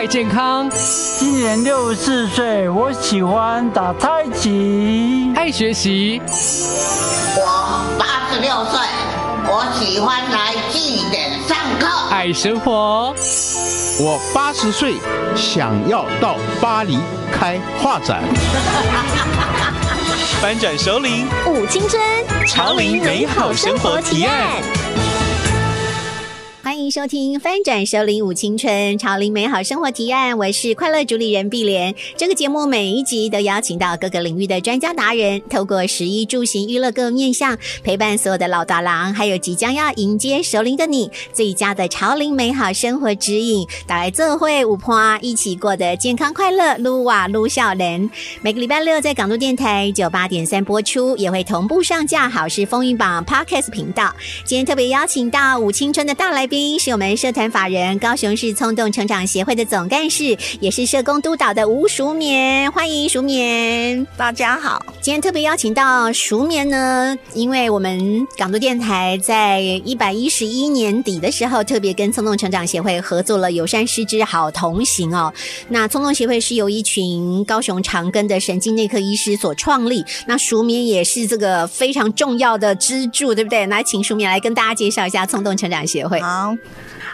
爱健康，今年六十四岁，我喜欢打太极，爱学习。我八十六岁，我喜欢来祭典上课，爱生活。我八十岁，想要到巴黎开画展。翻转首领舞青春，潮林美好生活提案。欢迎收听翻转首领舞青春潮林美好生活提案，我是快乐主理人碧莲。这个节目每一集都邀请到各个领域的专家达人，透过食衣住行娱乐各面向，陪伴所有的老大郎，还有即将要迎接首领的你，最佳的潮林美好生活指引，带来这会舞坡一起过得健康快乐，撸哇撸笑人。每个礼拜六在港都电台九八点三播出，也会同步上架好事风云榜 Podcast 频道。今天特别邀请到舞青春的大来宾。是我们社团法人高雄市冲动成长协会的总干事，也是社工督导的吴淑棉，欢迎淑棉，大家好。今天特别邀请到淑棉呢，因为我们港都电台在一百一十一年底的时候，特别跟冲动成长协会合作了友善师之好同行哦。那冲动协会是由一群高雄长庚的神经内科医师所创立，那淑棉也是这个非常重要的支柱，对不对？来，请淑棉来跟大家介绍一下冲动成长协会。Tchau.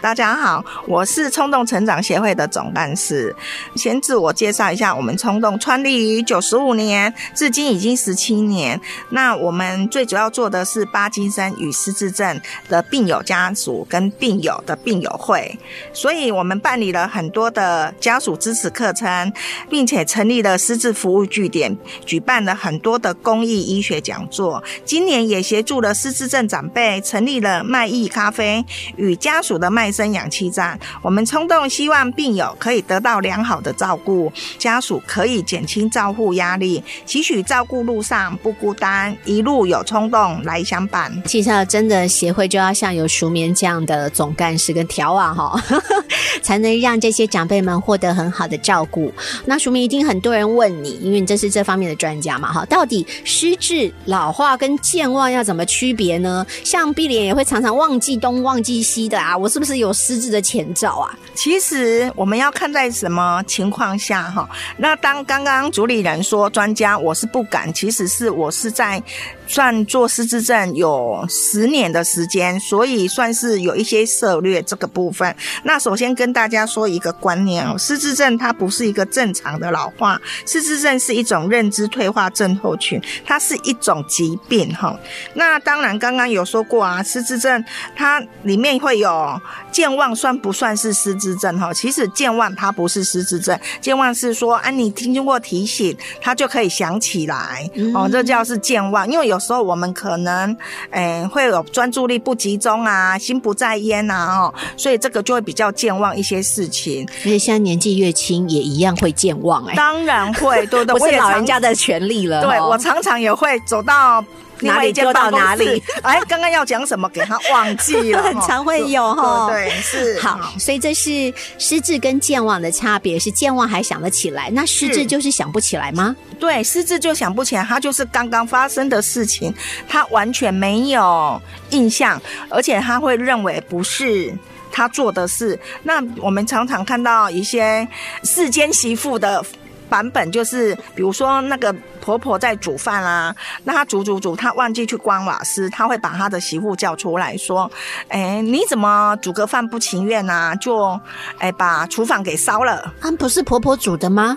大家好，我是冲动成长协会的总干事。先自我介绍一下，我们冲动创立于九十五年，至今已经十七年。那我们最主要做的是巴金森与失智症的病友家属跟病友的病友会，所以我们办理了很多的家属支持课程，并且成立了失智服务据点，举办了很多的公益医学讲座。今年也协助了失智症长辈成立了卖艺咖啡与家属的卖。再生氧气站，我们冲动希望病友可以得到良好的照顾，家属可以减轻照护压力，期许照顾路上不孤单，一路有冲动来相伴。其实真的协会就要像有熟眠这样的总干事跟调啊哈，才能让这些长辈们获得很好的照顾。那熟眠一定很多人问你，因为你这是这方面的专家嘛哈，到底失智、老化跟健忘要怎么区别呢？像碧莲也会常常忘记东忘记西的啊，我是不是？有失智的前兆啊！其实我们要看在什么情况下哈？那当刚刚主理人说专家，我是不敢。其实是我是在。算做失智症有十年的时间，所以算是有一些涉略这个部分。那首先跟大家说一个观念哦，失智症它不是一个正常的老化，失智症是一种认知退化症候群，它是一种疾病哈。那当然刚刚有说过啊，失智症它里面会有健忘，算不算是失智症哈？其实健忘它不是失智症，健忘是说啊，你听过提醒，它就可以想起来哦，这叫是健忘，因为有。有时候我们可能，诶，会有专注力不集中啊，心不在焉啊，哦，所以这个就会比较健忘一些事情。而且现在年纪越轻，也一样会健忘哎。当然会，对对，我是老人家的权利了。对我常常也会走到。哪里就到哪里。哎，刚刚要讲什么，给他忘记了。很常会有哈。对，是。好，所以这是失智跟健忘的差别，是健忘还想得起来，那失智就是想不起来吗？对，失智就想不起来，他就是刚刚发生的事情，他完全没有印象，而且他会认为不是他做的事。那我们常常看到一些世间媳妇的。版本就是，比如说那个婆婆在煮饭啦，那她煮煮煮，她忘记去关瓦斯，她会把她的媳妇叫出来说：“哎，你怎么煮个饭不情愿啊？就哎把厨房给烧了。”啊，不是婆婆煮的吗？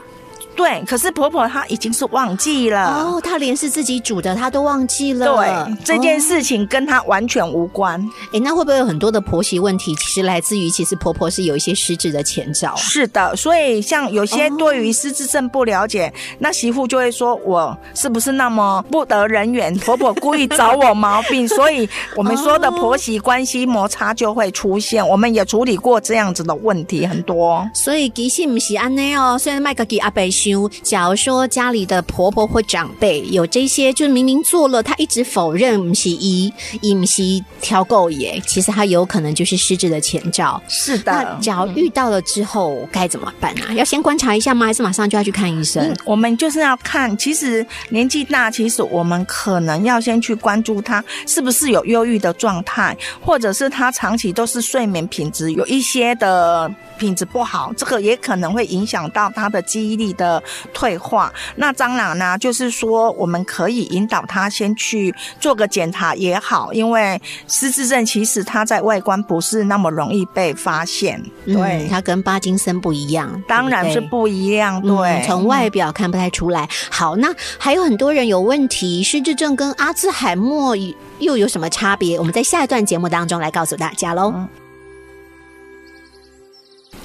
对，可是婆婆她已经是忘记了哦，她连是自己煮的，她都忘记了。对，这件事情跟她完全无关。哎，那会不会有很多的婆媳问题？其实来自于，其实婆婆是有一些失智的前兆。是的，所以像有些对于失智症不了解，那媳妇就会说我是不是那么不得人缘？婆婆故意找我毛病，所以我们说的婆媳关系摩擦就会出现。我们也处理过这样子的问题很多。所以其实不是安内哦，虽然麦克给阿伯修。假如说家里的婆婆或长辈有这些，就是明明做了，他一直否认不是一，一不是挑够耶，其实他有可能就是失智的前兆。是的，那假如遇到了之后该怎么办啊？要先观察一下吗？还是马上就要去看医生？我们就是要看，其实年纪大，其实我们可能要先去关注他是不是有忧郁的状态，或者是他长期都是睡眠品质有一些的。品质不好，这个也可能会影响到他的记忆力的退化。那蟑螂呢，就是说我们可以引导他先去做个检查也好，因为失智症其实它在外观不是那么容易被发现。对，嗯它跟巴金森不一样，当然是不一样。嗯对，从外表看不太出来。好，那还有很多人有问题，失智症跟阿兹海默又有什么差别？我们在下一段节目当中来告诉大家喽。嗯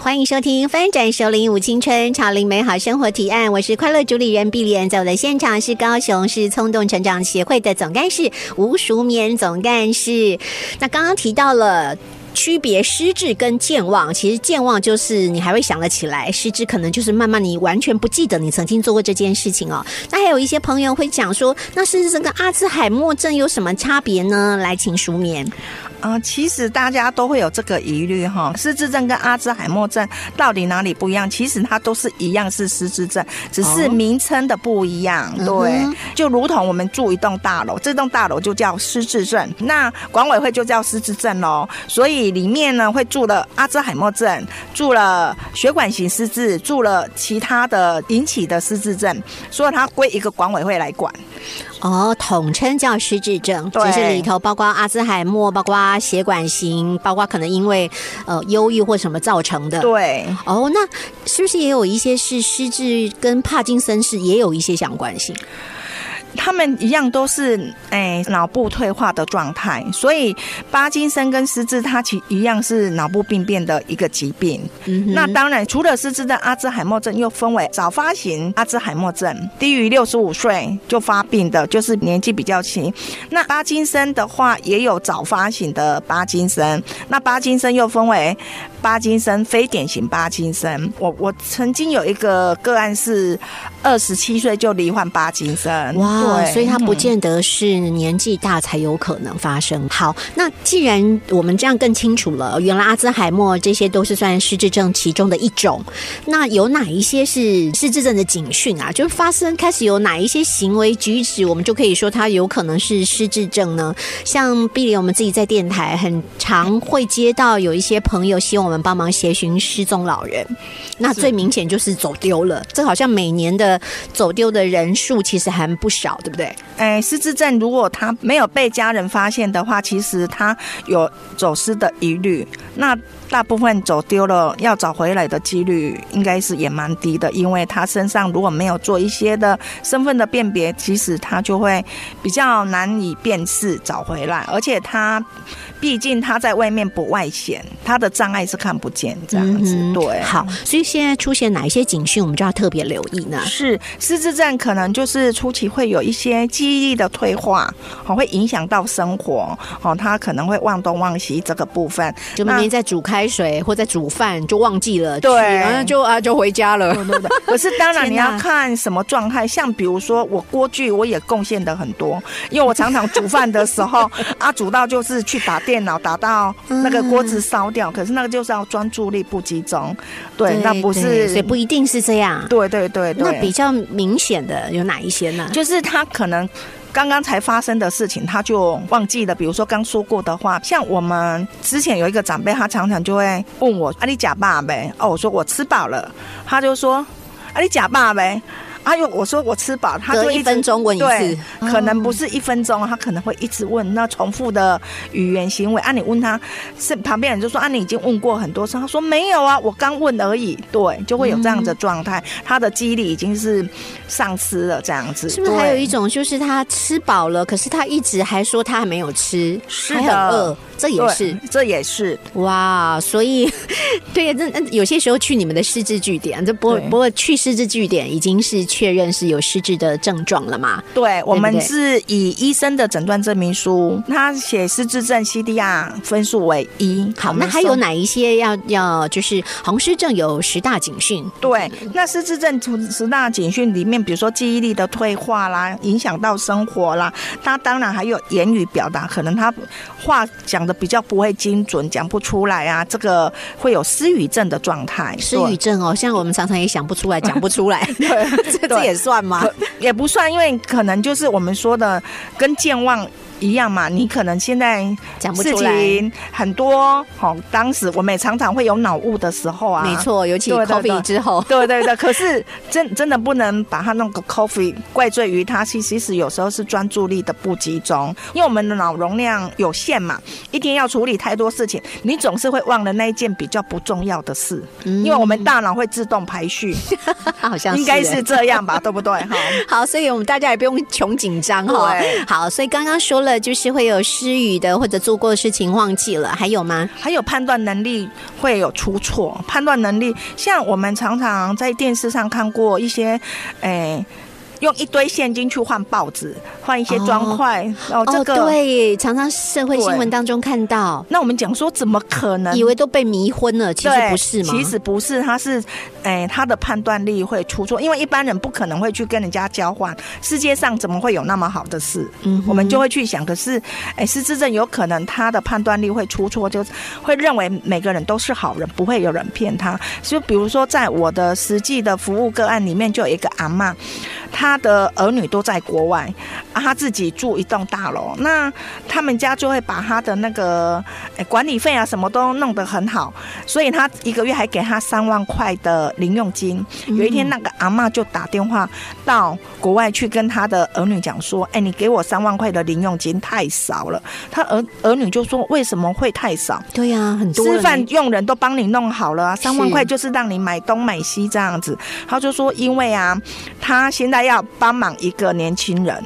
欢迎收听《翻转首领舞青春，潮领美好生活提案》，我是快乐主理人碧莲，在我的现场是高雄市冲动成长协会的总干事吴淑棉总干事。那刚刚提到了。区别失智跟健忘，其实健忘就是你还会想得起来，失智可能就是慢慢你完全不记得你曾经做过这件事情哦。那还有一些朋友会讲说，那失智症跟阿兹海默症有什么差别呢？来，请熟眠。啊、其实大家都会有这个疑虑哈，失智症跟阿兹海默症到底哪里不一样？其实它都是一样是失智症，只是哦名称的不一样。嗯对哼，就如同我们住一栋大楼，这栋大楼就叫失智症，那管委会就叫失智症喽。所以里面呢会住了阿兹海默症，住了血管型失智，住了其他的引起的失智症，所以它归一个管委会来管。哦，统称叫失智症，对只是里头包括阿兹海默，包括血管型，包括可能因为呃忧郁或什么造成的。。对，哦，那是不是也有一些是失智跟帕金森氏也有一些相关性？他们一样都是诶脑部退化的状态，所以巴金森跟失智它其一样是脑部病变的一个疾病。嗯那当然，除了失智的，阿兹海默症又分为早发型阿兹海默症，低于六十五岁就发病的，就是年纪比较轻。那巴金森的话，也有早发型的巴金森，那巴金森又分为巴金森非典型巴金森。我我曾经有一个个案是二十七岁就罹患巴金森，哇，对所以它不嗯见得是年纪大才有可能发生。好，那既然我们这样更清楚了，原来阿兹海默这些都是算失智症其中的一种。那有哪一些是失智症的警讯啊？就是发生开始有哪一些行为举止，我们就可以说它有可能是失智症呢？像碧莲，我们自己在电台很常会接到有一些朋友希望我们帮忙协寻失踪老人，那最明显就是走丢了。这好像每年的走丢的人数其实还不少，对不对？哎，失智症如果他没有被家人发现的话，其实他有走失的疑虑。那大部分走丢了，要找回来的几率应该是也蛮低的，因为他身上如果没有做一些的身份的辨别，其实他就会比较难以辨识找回来，而且他毕竟他在外面不外显，他的障碍是看不见这样子。嗯对，好，所以现在出现哪一些警讯，我们就要特别留意呢？是失智症，可能就是初期会有一些记忆力的退化，好，会影响到生活，哦，他可能会忘东忘西这个部分。就明明在煮开水或在煮饭，就忘记了，对然后就啊就回家了。对对对，可是当然你要看什么状态，像比如说我锅具我也贡献的很多，因为我常常煮饭的时候 啊，煮到就是去打电脑，打到那个锅子烧掉，可是那个就是要专注力不集中，对，那不是，所以不一定是这样。对对对对，那比较明显的有哪一些呢？就是他可能刚刚才发生的事情，他就忘记了。比如说刚说过的话，像我们之前有一个长辈，他常常就会问我：“啊，你假爸呗？”哦，我说我吃饱了，他就说：“啊，你假爸呗？”啊，又我说我吃饱，他就一分钟问一次，可能不是一分钟，他可能会一直问那重复的语言行为。啊，你问他，是旁边人就说啊，你已经问过很多次，他说没有啊，我刚问而已。对，就会有这样的状态，他的记忆力已经是丧失了，这样子。是不是还有一种就是他吃饱了，可是他一直还说他还没有吃，还是的很饿，这也是这也是哇。所以 对呀，这那有些时候去你们的失智据点，这不不过去失智据点已经是确认是有失智的症状了嘛？对，我们是以医生的诊断证明书，他写失智症 CDR 分数为一。好，那还有哪一些要要就是红失症有十大警讯？对，那失智症十十大警讯里面，比如说记忆力的退化啦，影响到生活啦，他当然还有言语表达，可能他话讲的比较不会精准，讲不出来啊，这个会有失语症的状态。失语症哦，像我们常常也想不出来，讲不出来，对 这也算吗？也不算，因为可能就是我们说的跟健忘一样嘛，你可能现在事讲不出来。情很多，好、当时我们也常常会有脑雾的时候啊，没错，尤其对对对。COVID 之后，对对对，可是真真的不能把它那个 coffee 怪罪于他，其其实有时候是专注力的不集中，因为我们的脑容量有限嘛，一天要处理太多事情，你总是会忘了那一件比较不重要的事，因为我们大脑会自动排序，好像应该欸是这样吧，对不对？哈，好，所以我们大家也不用穷紧张哈。好，所以刚刚说了，就是会有失语的，或者做过的事情忘记了，还有吗？还有判断能力会有出错，判断能力像我们常常在电视上看过一些，诶、用一堆现金去换报纸，换一些砖块，哦，这个。对，常常社会新闻当中看到，那我们讲说，怎么可能？以为都被迷昏了，其实不是吗？其实不是，他是，哎、他的判断力会出错，因为一般人不可能会去跟人家交换。世界上怎么会有那么好的事？嗯我们就会去想，可是，哎、失智症有可能他的判断力会出错，就会认为每个人都是好人，不会有人骗他。就比如说，在我的实际的服务个案里面，就有一个阿妈，她的儿女都在国外，啊，他自己住一栋大楼，那他们家就会把他的那个、哎管理费啊什么都弄得很好，所以他一个月还给他三万块的零用金。有一天，那个阿妈就打电话到国外去跟他的儿女讲说：“哎，你给我三万块的零用金太少了。”他儿儿女就说：“为什么会太少？对呀、很多吃饭用人都帮你弄好了啊，三万块就是让你买东买西这样子。”他就说：“因为啊，他现在要帮忙一个年轻人。”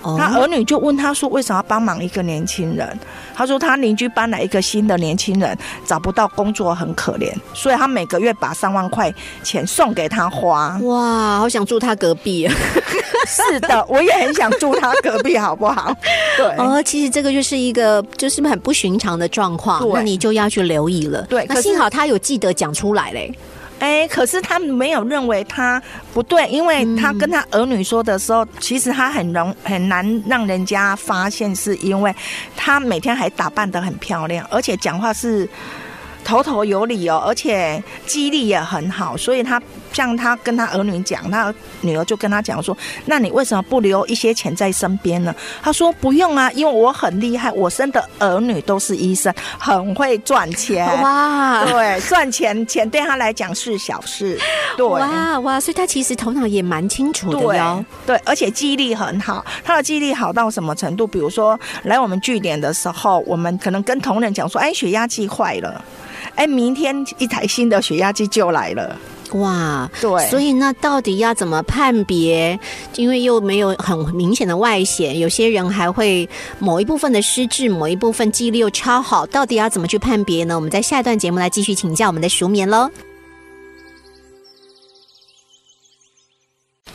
哦他儿女就问他说：“为什么要帮忙一个年轻人？”他说：“他邻居搬来一个新的年轻人，找不到工作，很可怜，所以他每个月把三万块钱送给他花。哇，好想住他隔壁啊！是的，我也很想住他隔壁，好不好？对。哦，其实这个就是一个就是很不寻常的状况，那你就要去留意了。对那幸好他有记得讲出来嘞。哎，可是他没有认为他不对，因为他跟他儿女说的时候，其实他很容很难让人家发现，是因为他每天还打扮得很漂亮，而且讲话是。头头有理哦，而且记忆力也很好，所以他像他跟他儿女讲，他女儿就跟他讲说：“那你为什么不留一些钱在身边呢？”他说：“不用啊，因为我很厉害，我生的儿女都是医生，很会赚钱。”哇对，赚钱钱对他来讲是小事，对。哇哇！所以他其实头脑也蛮清楚的对哟。对，而且记忆力很好。他的记忆力好到什么程度？比如说来我们据点的时候，我们可能跟同仁讲说：“哎，血压计坏了。”哎，明天一台新的血压计就来了。哇，对所以那到底要怎么判别？因为又没有很明显的外显，有些人还会某一部分的失智，某一部分记忆力又超好，到底要怎么去判别呢？我们在下一段节目来继续请教我们的熟眠喽。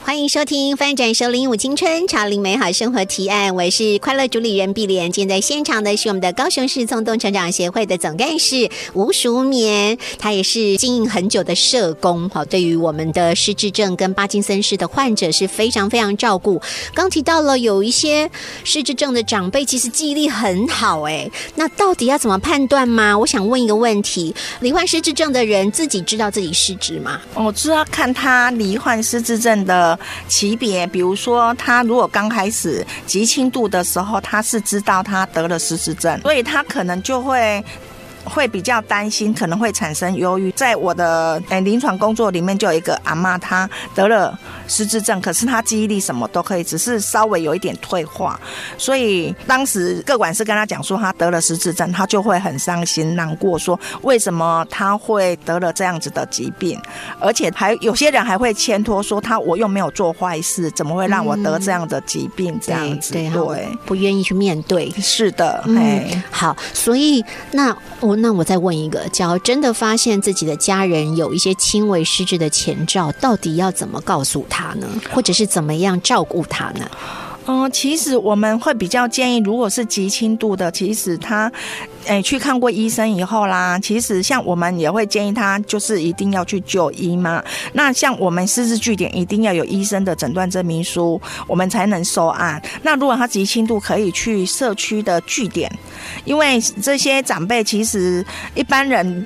欢迎收听翻转收领五青春潮领美好生活提案，我是快乐主理人碧莲。今天在现场的是我们的高雄市纵动成长协会的总干事吴淑眠，他也是经营很久的社工，好，对于我们的失智症跟帕金森氏的患者是非常非常照顾。刚提到了有一些失智症的长辈，其实记忆力很好，哎，那到底要怎么判断吗？我想问一个问题：罹患失智症的人自己知道自己失智吗？我知道看他罹患失智症的级别，比如说他如果刚开始极轻度的时候，他是知道他得了失智症，所以他可能就会。会比较担心，可能会产生忧郁。在我的诶临床工作里面，就有一个阿妈，她得了失智症，可是她记忆力什么都可以，只是稍微有一点退化。所以当时各管事跟她讲说她得了失智症，她就会很伤心难过，说为什么她会得了这样子的疾病，而且还有些人还会牵拖说她我又没有做坏事，怎么会让我得这样的疾病？这样子对不愿意去面对。是的，嗯哎，，好，所以那我那我再问一个，假如真的发现自己的家人有一些轻微失智的前兆，到底要怎么告诉他呢？或者是怎么样照顾他呢？嗯，其实我们会比较建议，如果是极轻度的，其实他，诶、去看过医生以后啦，其实像我们也会建议他，就是一定要去就医嘛。那像我们私自据点一定要有医生的诊断证明书，我们才能收案。那如果他极轻度，可以去社区的据点，因为这些长辈其实一般人。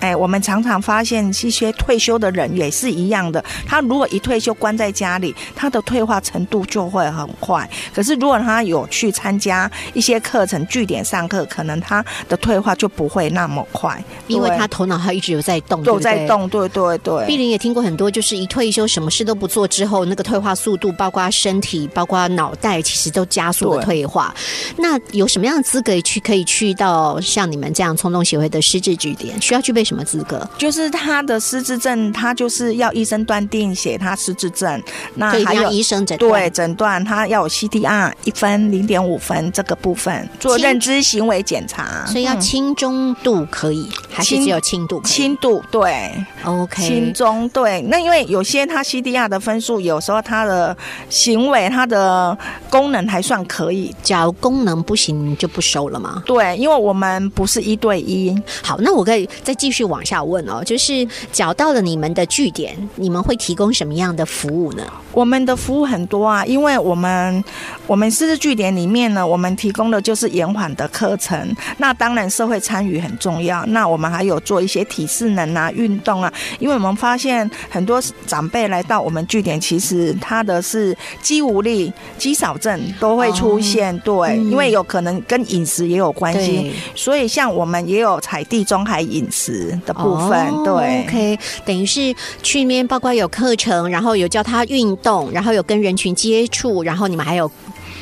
哎，我们常常发现一些退休的人也是一样的，他如果一退休关在家里，他的退化程度就会很快。可是如果他有去参加一些课程、据点上课，可能他的退化就不会那么快，因为他头脑还一直有在动，对都不对。在动，对对对。碧玲也听过很多，就是一退休什么事都不做之后，那个退化速度，包括身体，包括脑袋，其实都加速了退化。那有什么样的资格去可以去到像你们这样冲动协会的失智据点？需要具备什么资格？就是他的失智症，他就是要医生断定写他失智症，那还有医生诊断对诊断，他要有 CDR 一分、零点五分这个部分做轻认知行为检查，所以要嗯轻中度可以，还是只有轻度可以？轻度对。OK，轻中对，那因为有些他 CDR 的分数，有时候他的行为、他的功能还算可以。假如功能不行就不收了嘛？对，因为我们不是一对一，好，那我可以再继续往下问哦，就是找到了你们的据点，你们会提供什么样的服务呢？我们的服务很多啊，因为我们我们师资据点里面呢，我们提供的就是延缓的课程。那当然社会参与很重要，那我们还有做一些体适能啊、运动啊。因为我们发现很多长辈来到我们据点，其实他的是肌无力、肌少症都会出现，对，嗯因为有可能跟饮食也有关系。所以像我们也有采地中海饮食的部分，哦对。，OK，等于是去那边包括有课程，然后有教他运动，然后有跟人群接触，然后你们还有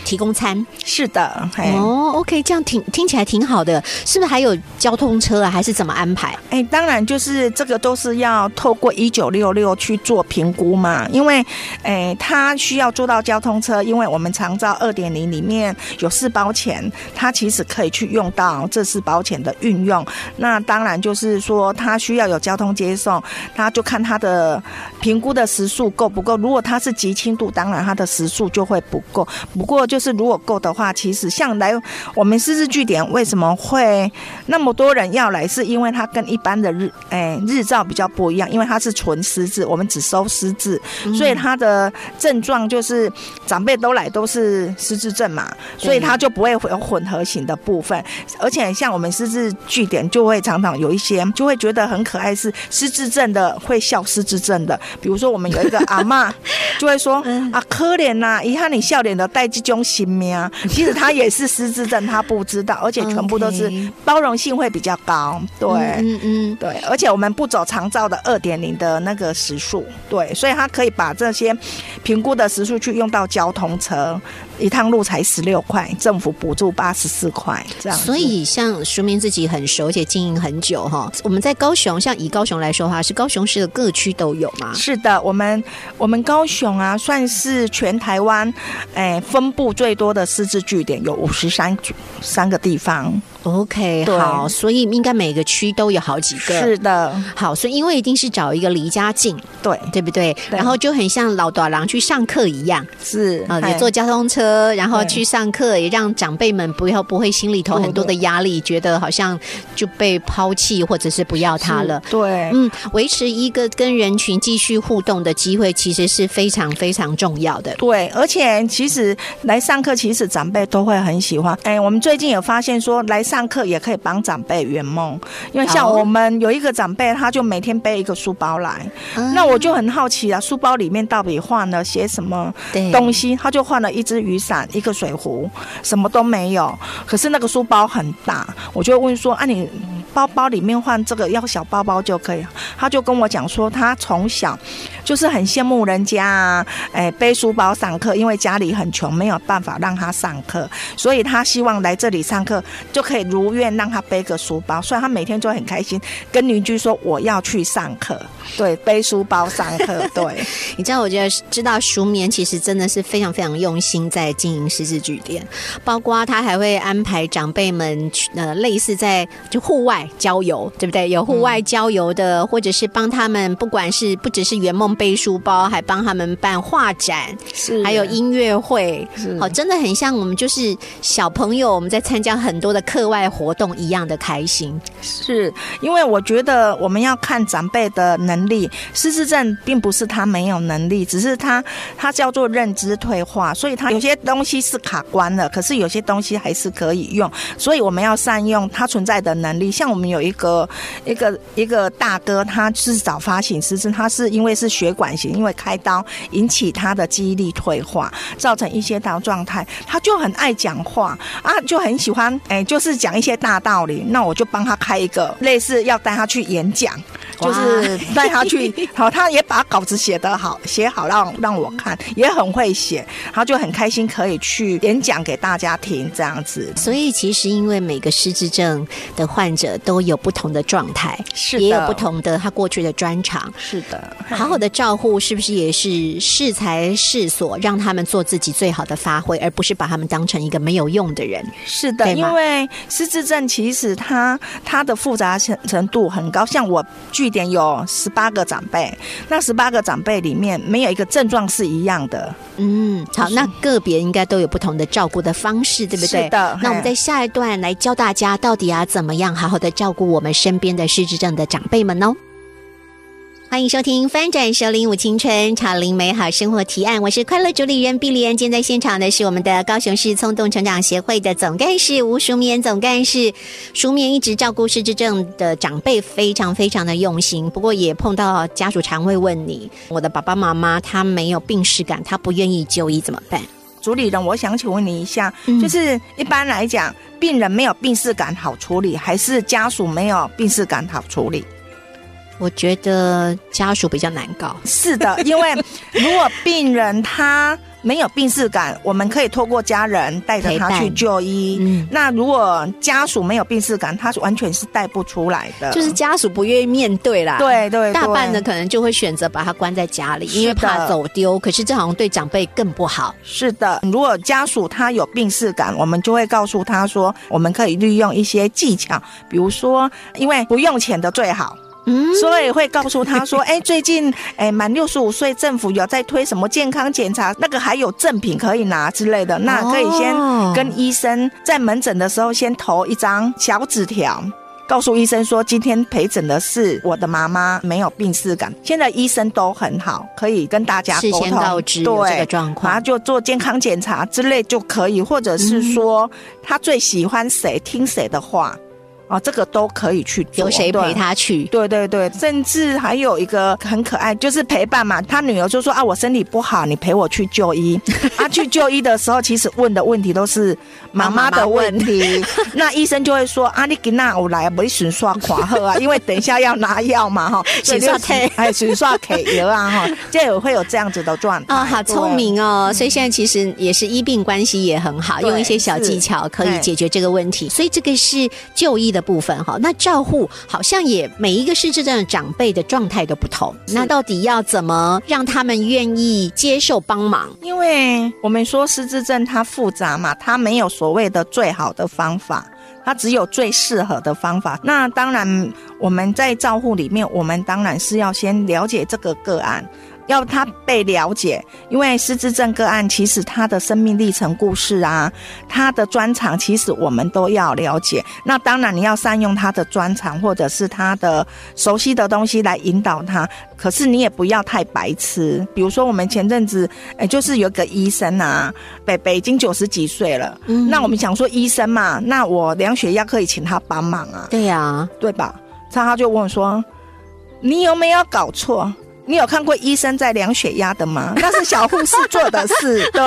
提供餐。是的，嘿。哦，OK，这样听听起来挺好的，是不是还有交通车啊？还是怎么安排？哎，当然就是这个都是要透过一九六六去做评估嘛，因为，哎，他需要做到交通车，因为我们长照二点零里面有四包钱，他其实可以去用到这四包钱的运用。那当然就是说，他需要有交通接送，他就看他的评估的时速够不够。如果他是极轻度，当然他的时速就会不够。不过就是如果够的话，其实像来我们师资据点为什么会那么多人要来？是因为它跟一般的日哎日照比较不一样，因为它是纯失智，我们只收失智，所以它的症状就是长辈都来都是失智症嘛，所以它就不会有混合型的部分。而且像我们失智据点就会常常有一些就会觉得很可爱，是失智症的会笑失智症的，比如说我们有一个阿妈 就会说啊可怜呐、遗憾你笑脸的带这种心命啊，其实他也是失智症，他不知道，而且全部都是包容性会比较高，对。嗯嗯，对，而且我们不走长照的二点零的那个时速，对，所以他可以把这些评估的时速去用到交通车，一趟路才十六块，政府补助八十四块，这样。所以像淑明自己很熟，而且经营很久哈。我们在高雄，像以高雄来说的话，是高雄市的各区都有嘛？是的，我们我们高雄啊，算是全台湾，哎，分布最多的师资据点，有五十三三个地方。OK，好，所以应该每个区都有好几个。是的，好，所以因为一定是找一个离家近，对，对不对？对然后就很像老短郎去上课一样，是啊，也坐交通车，然后去上课，也让长辈们不要不会心里头很多的压力，觉得好像就被抛弃或者是不要他了。对，嗯，维持一个跟人群继续互动的机会，其实是非常非常重要的。对，而且其实来上课，其实长辈都会很喜欢。哎，我们最近有发现说，来上课也可以帮长辈圆梦，因为像哦我们有一个长辈，他就每天背一个书包来，嗯那我就很好奇啊，书包里面到底换了些什么东西？他就换了一只雨伞、一个水壶，什么都没有。可是那个书包很大，我就问说：“啊，你包包里面换这个要小包包就可以？”他就跟我讲说，他从小就是很羡慕人家啊，哎，背书包上课，因为家里很穷，没有办法让他上课，所以他希望来这里上课就可以如愿让他背个书包，所以他每天就很开心，跟邻居说我要去上课，对，背书包上课，对，你知道，我觉得知道熟眠其实真的是非常非常用心在经营失智据点，包括他还会安排长辈们去呃类似在就户外郊游，对不对？有户外郊游的，或者是帮他们，不管是不只是圆梦背书包，还帮他们办画展，是。还有音乐会，是。哦，真的很像我们就是小朋友，我们在参加很多的课外外活动一样的开心。是因为我觉得我们要看长辈的能力，失智症并不是他没有能力，只是他他叫做认知退化，所以他有些东西是卡关了，可是有些东西还是可以用，所以我们要善用他存在的能力。像我们有一个一个一个大哥，他是早发型失智，他是因为是血管型，因为开刀引起他的记忆力退化，造成一些大状态，他就很爱讲话啊，就很喜欢哎，就是讲一些大道理。那我就帮他开一个类似要带他去演讲，就是 带他去，好，他也把稿子写得好，写好让让我看，也很会写，然后就很开心可以去演讲给大家听这样子。所以其实因为每个失智症的患者都有不同的状态，是也有不同的他过去的专长。是的，好好的照护是不是也是适才适所，让他们做自己最好的发挥，而不是把他们当成一个没有用的人？是的，因为失智症其实它它的复杂程程度很高，像我据点有十八个长辈，那十八个长辈里面没有一个症状是一样的。嗯，好，那个别应该都有不同的照顾的方式，对不对？是的。那我们在下一段来教大家，到底啊怎么样好好的照顾我们身边的失智症的长辈们哦。欢迎收听《翻转首领舞青春，潮林美好生活提案》，我是快乐主理人碧莲。今天在现场的是我们的高雄市冲动成长协会的总干事吴淑棉总干事。淑棉一直照顾失智症的长辈，非常非常的用心。不过也碰到家属常会问你：我的爸爸妈妈他没有病史感，他不愿意就医怎么办？主理人，我想请问你一下，就是一般来讲，病人没有病逝感好处理，还是家属没有病逝感好处理？我觉得家属比较难搞。是的，因为如果病人他没有病逝感，我们可以透过家人带着他去就医。嗯，那如果家属没有病逝感，他是完全是带不出来的。就是家属不愿意面对啦。对对，大半的可能就会选择把他关在家里，因为怕走丢。可是这好像对长辈更不好。是的，如果家属他有病逝感，我们就会告诉他说，我们可以利用一些技巧，比如说，因为不用钱的最好。嗯，所以会告诉他说，哎，最近哎满六十五岁，政府有在推什么健康检查，那个还有赠品可以拿之类的，那可以先跟医生在门诊的时候先投一张小纸条，告诉医生说，今天陪诊的是我的妈妈，没有病逝感，现在医生都很好，可以跟大家沟通，对这个状况，然后就做健康检查之类就可以，或者是说他最喜欢谁，听谁的话。啊，这个都可以去做，有谁陪他去？对对对，甚至还有一个很可爱，就是陪伴嘛。他女儿就说啊，我身体不好，你陪我去就医。啊，去就医的时候，其实问的问题都是妈妈的问题。那医生就会说啊，你给那我来，没损刷垮喝啊，因为等一下要拿药嘛哈。损刷 K，哎，损刷 K 油啊哈，这也会有这样子的状态。啊，好聪明哦！所以现在其实也是医病关系也很好，用一些小技巧可以解决这个问题。所以这个是就医。的部分哈，那照护好像也每一个失智症的长辈的状态都不同，那到底要怎么让他们愿意接受帮忙？因为我们说失智症它复杂嘛，它没有所谓的最好的方法，它只有最适合的方法。那当然我们在照护里面，我们当然是要先了解这个个案。要他被了解，因为失智症个案其实他的生命历程故事啊，他的专长其实我们都要了解。那当然你要善用他的专长或者是他的熟悉的东西来引导他，可是你也不要太白痴。比如说我们前阵子，哎，就是有个医生啊，北北京九十几岁了，嗯那我们想说医生嘛，那我量血压可以请他帮忙啊，对呀，对吧？他他就问我说，你有没有搞错？你有看过医生在量血压的吗？那是小护士做的事，对，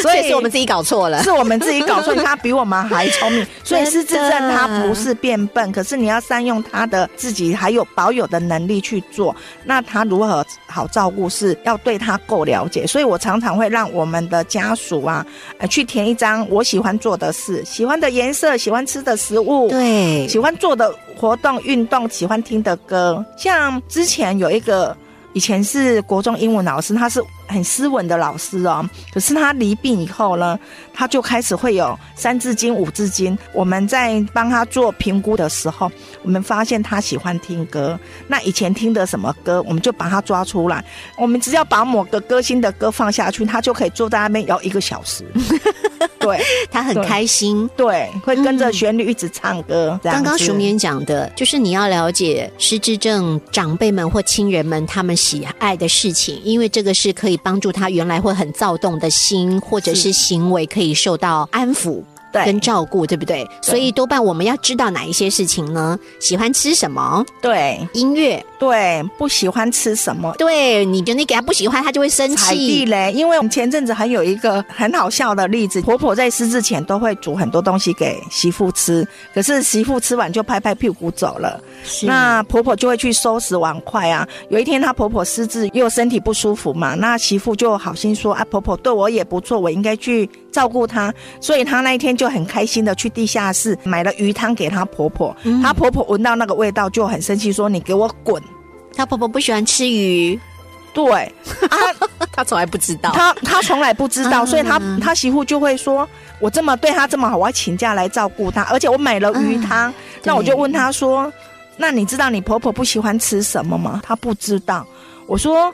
所以是我们自己搞错了，是我们自己搞错。他比我们还聪明，所以失智症他不是变笨，可是你要善用他的自己还有保有的能力去做。那他如何好照顾，是要对他够了解。所以我常常会让我们的家属啊，呃，去填一张我喜欢做的事、喜欢的颜色、喜欢吃的食物，对，喜欢做的活动、运动、喜欢听的歌。像之前有一个。以前是国中英文老师，他是很斯文的老师哦。可是他离病以后呢，他就开始会有三字经、五字经。我们在帮他做评估的时候，我们发现他喜欢听歌。那以前听的什么歌，我们就把他抓出来。我们只要把某个歌星的歌放下去，他就可以坐在那边摇一个小时。对。他很开心，对，会跟着旋律一直唱歌。刚刚淑棉讲的，就是你要了解失智症长辈们或亲人们他们喜爱的事情，因为这个是可以帮助他原来会很躁动的心或者是。行为可以受到安抚。对跟照顾，对不对？所以多半我们要知道哪一些事情呢？喜欢吃什么？对音乐，对，不喜欢吃什么。对，你就你给他不喜欢，他就会生气。雷，因为我们前阵子还有一个很好笑的例子，婆婆在失智前都会煮很多东西给媳妇吃，可是媳妇吃完就拍拍屁股走了，那婆婆就会去收拾碗筷啊。有一天她婆婆失智又身体不舒服嘛，那媳妇就好心说啊，婆婆对我也不错，我应该去照顾她，所以她那一天就很开心的去地下室买了鱼汤给她婆婆，她婆婆闻到那个味道就很生气，说你给我滚。她婆婆不喜欢吃鱼，对，啊，她从来不知道。她她从来不知道，嗯所以他嗯他媳妇就会说：“我这么对她这么好，我要请假来照顾她，而且我买了鱼汤。那我就问她说：“那你知道你婆婆不喜欢吃什么吗？”她不知道。我说：“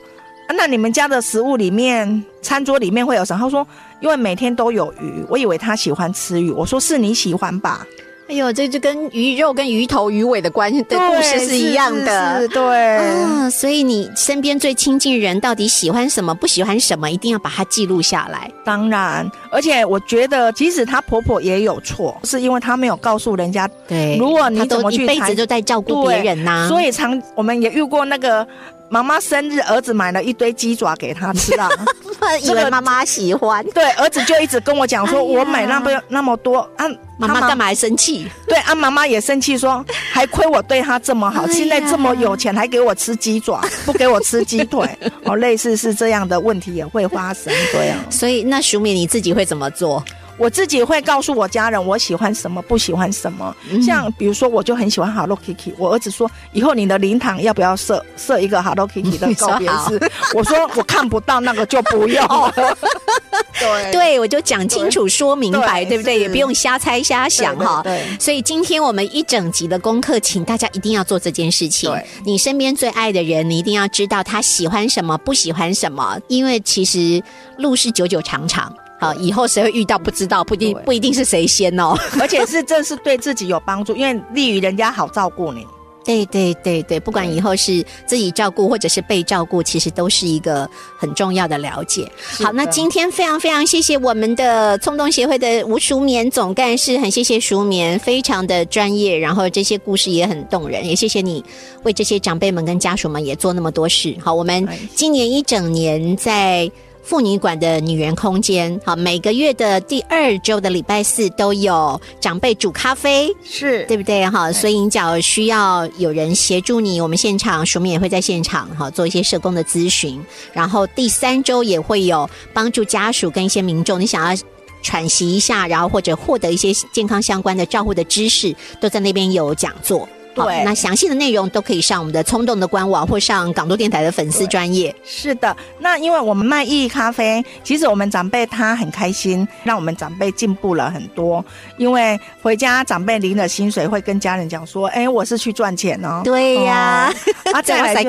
啊那你们家的食物里面，餐桌里面会有什么？”她说：“因为每天都有鱼，我以为他喜欢吃鱼。”我说：“是你喜欢吧？”哎呦，这就跟鱼肉跟鱼头鱼尾的关系的故事是一样的是。是对。啊，所以你身边最亲近人到底喜欢什么，不喜欢什么，一定要把它记录下来。当然，而且我觉得，即使她婆婆也有错，是因为她没有告诉人家对，如果你怎么去谈一辈子都在照顾别人呐、所以常我们也遇过那个妈妈生日，儿子买了一堆鸡爪给她吃啊。以为妈妈喜欢，对，儿子就一直跟我讲说，哎我买那么那么多啊，妈妈干？嘛还生气？对啊，妈妈也生气说，还亏我对他这么好，哎现在这么有钱还给我吃鸡爪，不给我吃鸡腿，哦，类似是这样的问题也会发生。对啊，所以那淑敏你自己会怎么做？我自己会告诉我家人我喜欢什么，不喜欢什么。嗯像比如说，我就很喜欢 Hello Kitty，我儿子说以后你的灵堂要不要设设一个 Hello Kitty 的告别式？我说我看不到那个就不要了。对对，我就讲清楚、说明白，对对不对？也不用瞎猜瞎想哈。对所以今天我们一整集的功课，请大家一定要做这件事情对。你身边最爱的人，你一定要知道他喜欢什么，不喜欢什么，因为其实路是久久长长。好，以后谁会遇到不知道，不一定不一定是谁先哦。而且是这是对自己有帮助，因为利于人家好照顾你。对对对对，不管以后是自己照顾或者是被照顾，其实都是一个很重要的了解。好，那今天非常非常谢谢我们的冲动协会的吴淑棉总干事，很谢谢淑棉，非常的专业，然后这些故事也很动人，也谢谢你为这些长辈们跟家属们也做那么多事。好，我们哎今年一整年在。妇女馆的女人空间，好，每个月的第二周的礼拜四都有长辈煮咖啡，是对不对哈？所以你只要需要有人协助你，我们现场署名也会在现场哈做一些社工的咨询，然后第三周也会有帮助家属跟一些民众，你想要。喘息一下，然后或者获得一些健康相关的照护的知识，都在那边有讲座。好对那详细的内容都可以上我们的冲动的官网，或上港都电台的粉丝专业。是的，那因为我们卖意义咖啡，其实我们长辈他很开心，让我们长辈进步了很多。因为回家长辈领了薪水，会跟家人讲说：“哎，我是去赚钱哦。”对呀哦啊，再来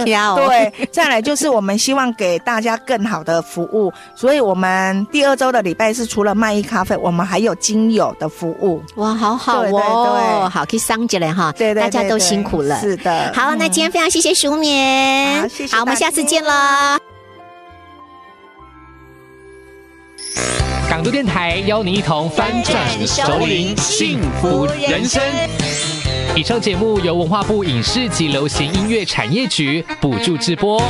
再来就是我们希望给大家更好的服务，所以我们第二周的礼拜是除了卖意咖啡，我们还有精油的服务。哇，好好对对哦，对好，可以上起来哈，对对大家都辛苦了。是的，好，那今天非常谢谢淑棉，好谢谢好，我们下次见喽。港都电台邀您一同翻转熟龄幸福人生。以上节目由文化部影视及流行音乐产业局补助直播。